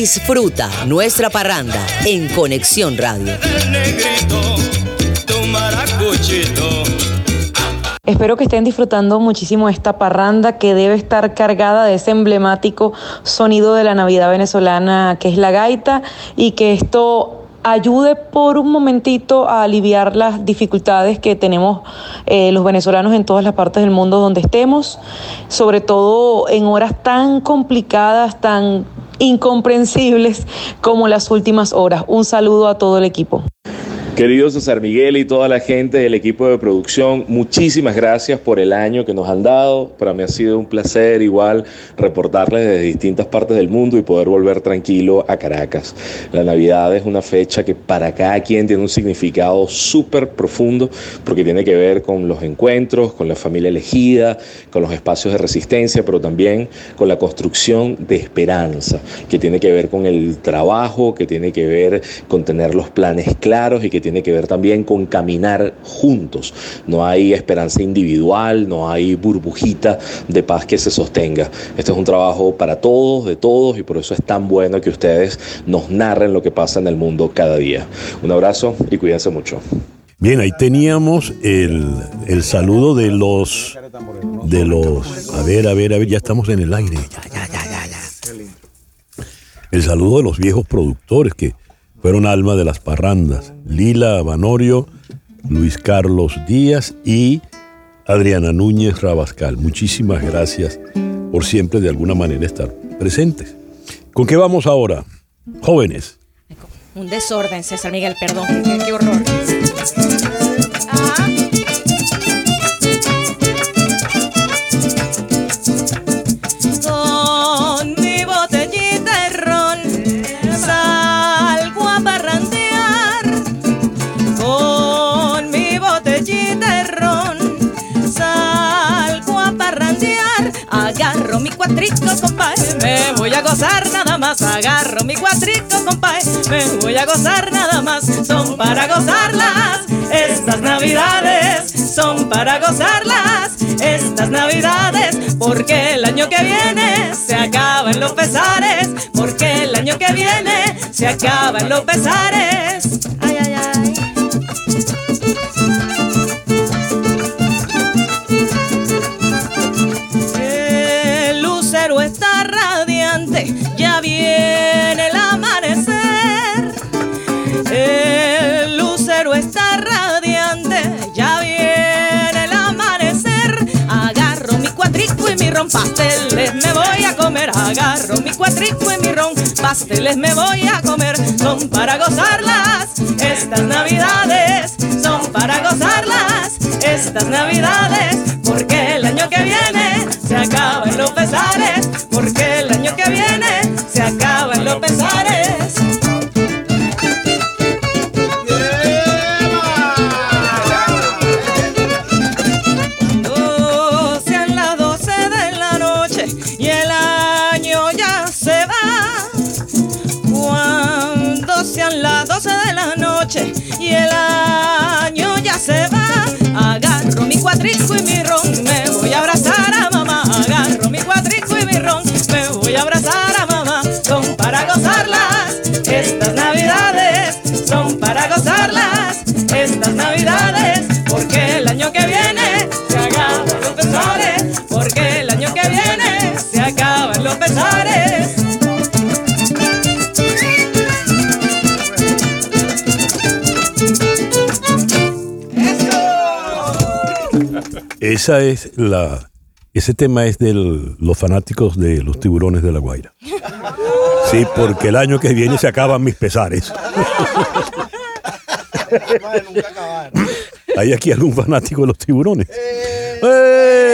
Disfruta nuestra parranda en Conexión Radio. Espero que estén disfrutando muchísimo esta parranda que debe estar cargada de ese emblemático sonido de la Navidad venezolana que es la gaita y que esto ayude por un momentito a aliviar las dificultades que tenemos eh, los venezolanos en todas las partes del mundo donde estemos, sobre todo en horas tan complicadas, tan incomprensibles como las últimas horas. Un saludo a todo el equipo. Querido César Miguel y toda la gente del equipo de producción, muchísimas gracias por el año que nos han dado. Para mí ha sido un placer igual reportarles desde distintas partes del mundo y poder volver tranquilo a Caracas. La Navidad es una fecha que para cada quien tiene un significado súper profundo porque tiene que ver con los encuentros, con la familia elegida, con los espacios de resistencia, pero también con la construcción de esperanza, que tiene que ver con el trabajo, que tiene que ver con tener los planes claros y que tiene que ver también con caminar juntos. No hay esperanza individual, no hay burbujita de paz que se sostenga. Este es un trabajo para todos, de todos, y por eso es tan bueno que ustedes nos narren lo que pasa en el mundo cada día. Un abrazo y cuídense mucho. Bien, ahí teníamos el, el, saludo de los de los a ver, a ver, a ver, ya estamos en el aire. Ya, ya, ya, ya, ya. El saludo de los viejos productores que fueron alma de las parrandas, Lila Banorio, Luis Carlos Díaz y Adriana Núñez Rabascal. Muchísimas gracias por siempre de alguna manera estar presentes. ¿Con qué vamos ahora? Jóvenes. Un desorden, César Miguel, perdón. Qué horror. Cuatrico, compadre, me voy a gozar nada más. Agarro mi cuatrico, compadre, me voy a gozar nada más. Son para gozarlas estas navidades, son para gozarlas estas navidades, porque el año que viene se acaban los pesares, porque el año que viene se acaban los pesares. Pasteles me voy a comer. Agarro mi cuatrico y mi ron, pasteles me voy a comer. Son para gozarlas estas navidades, son para gozarlas estas navidades, cuatrico y mi ron, me voy a abrazar a mamá. Agarro mi cuatrico y mi ron, me voy a abrazar a mamá. Son para gozarlas estas navidades, son para gozarlas Esa es la. Ese tema es de los fanáticos de los tiburones de la Guaira. Sí, porque el año que viene se acaban mis pesares. ¿Hay aquí algún fanático de los tiburones? ¡Eh!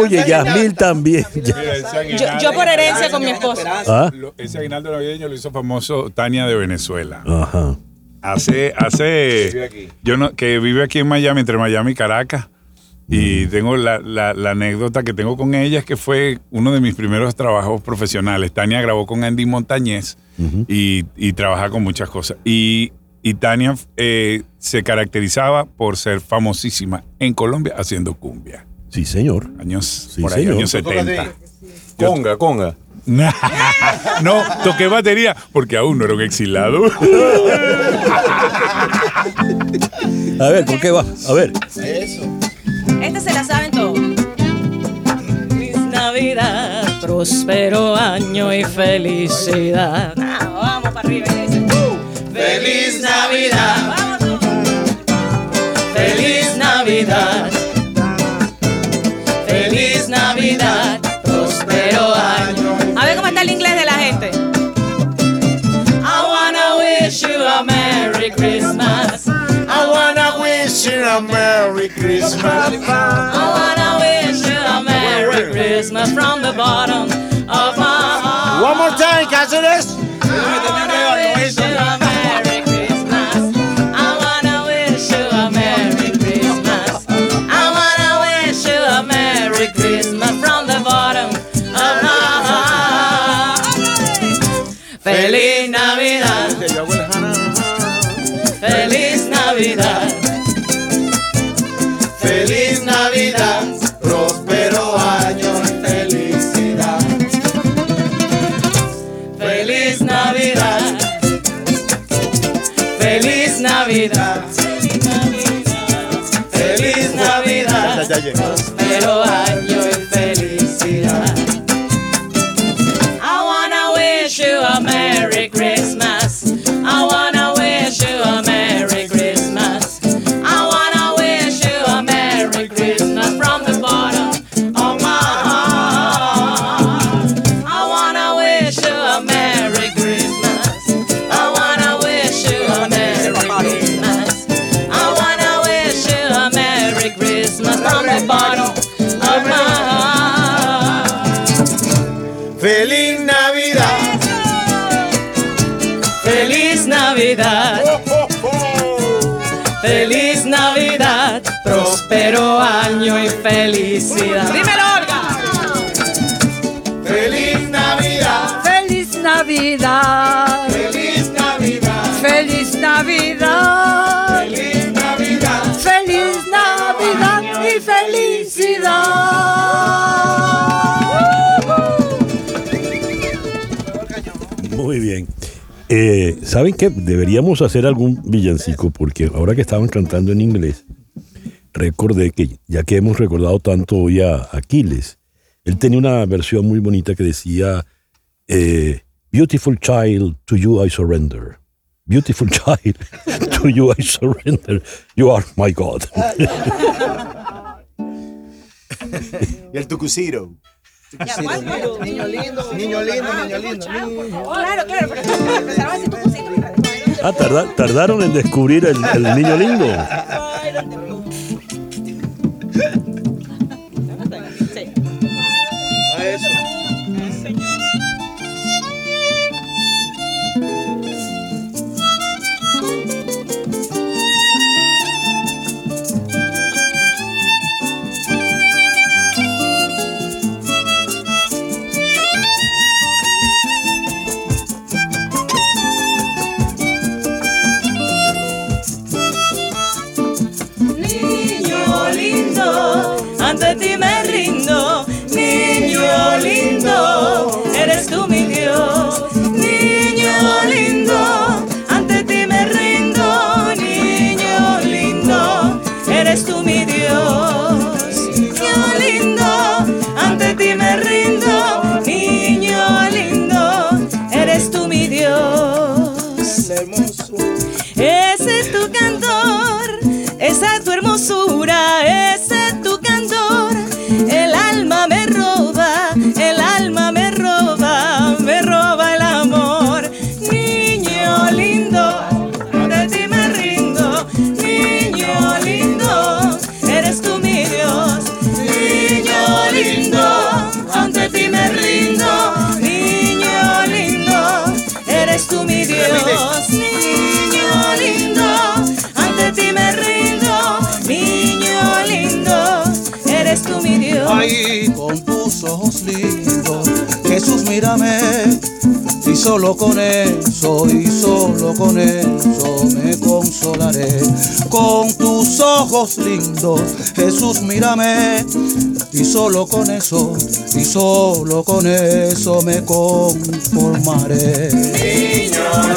Oye, Yasmil también. Yo, yo por herencia con mi esposa. ¿Ah? Ese aguinaldo navideño lo hizo famoso Tania de Venezuela. Ajá. Hace, hace, yo no, que vive aquí en Miami, entre Miami y Caracas. Y tengo la, la- la anécdota que tengo con ella es que fue uno de mis primeros trabajos profesionales. Tania grabó con Andy Montañez y, y trabaja con muchas cosas. Y, y Tania eh, se caracterizaba por ser famosísima en Colombia haciendo cumbia. Sí, señor. Años, Sí, por ahí, señor. años 70. Conga, conga. no, toqué batería porque aún no era un exilado. A ver, ¿con qué va? A ver. Esta se la saben todos. Feliz Navidad, próspero año y felicidad. Ah, vamos para arriba. iglesia. Feliz Navidad. A Merry Christmas. Oh, I wanna wish you a Merry Christmas from the bottom of my heart. One more time, Cáceres. Oh, I wanna wish you a the bottom año y felicidad. Dímelo, Olga. Feliz Navidad. Feliz Navidad, Feliz Navidad. feliz Navidad, Feliz Navidad. feliz Navidad y felicidad. Muy bien. Eh, ¿Saben qué? Deberíamos hacer algún villancico porque ahora que estaban cantando en inglés, recordé que ya que hemos recordado tanto hoy a Aquiles, él tenía una versión muy bonita que decía, eh, Beautiful child, to you I surrender. Beautiful child, to you I surrender. You are my God. Y el tucuciro. Niño lindo, niño lindo, niño lindo. Claro, claro, pero empezaron a decir. Ah, tarda- tardaron en descubrir el, el niño lindo. Niño Y solo con eso, y solo con eso me consolaré. Con tus ojos lindos, Jesús, mírame. Y y solo con eso, y solo con eso me conformaré. Niño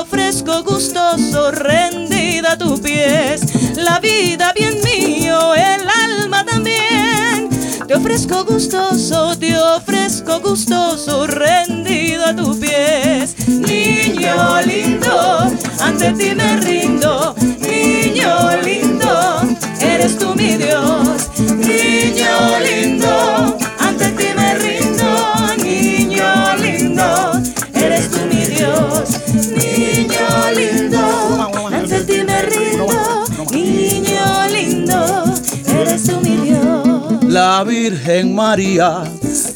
ofrezco gustoso, rendida a tus pies. La vida bien mío, el alma también. Te ofrezco gustoso, te ofrezco gustoso, rendido a tus pies. Niño lindo, ante ti me rindo. Niño lindo, eres tú mi Dios. Niño lindo, ante ti me rindo. Niño lindo, eres tú mi Dios. La Virgen María,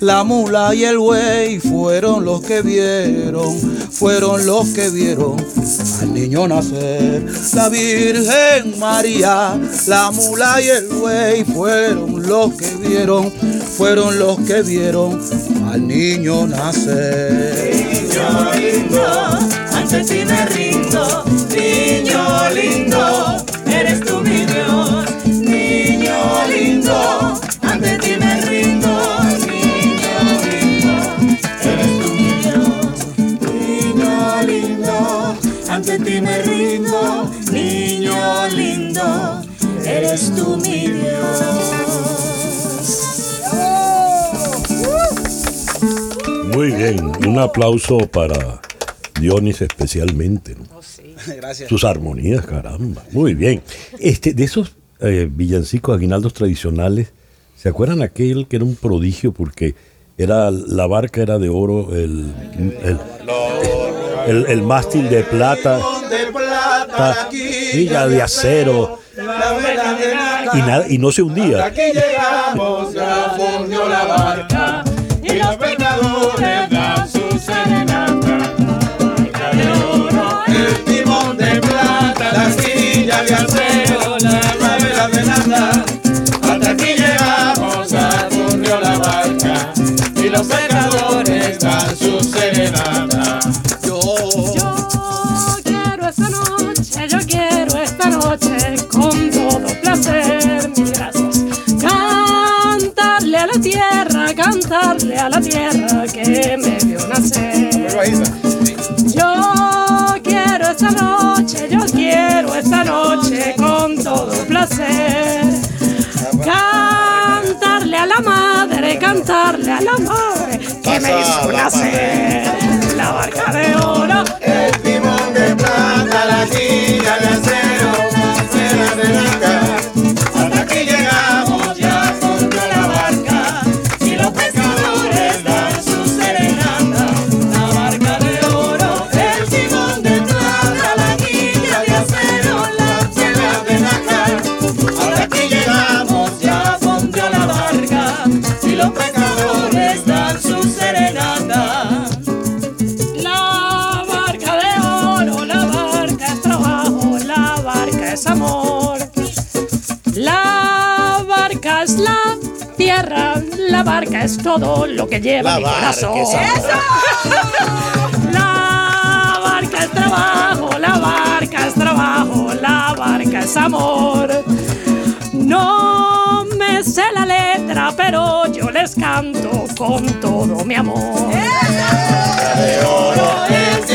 la mula y el buey fueron los que vieron, fueron los que vieron al niño nacer. La Virgen María, la mula y el buey fueron los que vieron, fueron los que vieron al niño nacer. Bien, un aplauso para Dionis especialmente. ¿no? Gracias. Sus armonías, caramba. Muy bien. Este, de esos eh, villancicos aguinaldos tradicionales, ¿se acuerdan aquel que era un prodigio porque era la barca era de oro, el, el, el- el mástil de plata, quilla de acero y, nada, y no se hundía? Aquí llegamos, ya fundió la barca pecadores dan su serenata. Barca de oro, el timón de plata, la silla de acero, la vela de nata. Hasta aquí llegamos, ya fundió la barca y los pecadores dan su serenata. Cantarle a la tierra que me vio nacer. Yo quiero esta noche, yo quiero esta noche con todo placer. Cantarle a la madre, cantarle a la madre que me hizo nacer. La barca de oro. Tierra, la barca es todo lo que lleva La mi barca corazón. es amor. La barca es trabajo, la barca es trabajo, la barca es amor. No me sé la letra, pero yo les canto con todo mi amor. de oro, el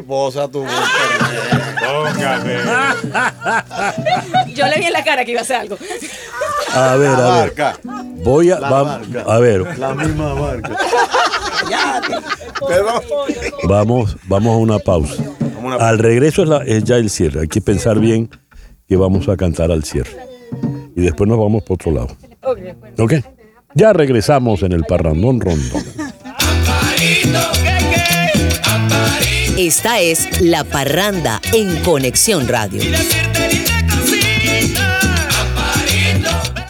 mariposa tuvo. Yo le vi en la cara que iba a hacer algo. A ver, La a ver. Voy a, a ver. La misma barca. Vamos, vamos a una pausa. Al regreso es, la- es ya el cierre. Hay que pensar bien que vamos a cantar al cierre. Y después nos vamos por otro lado. ¿Ok? Ya regresamos en el Parrandón Rondón. Esta es La Parranda en Conexión Radio.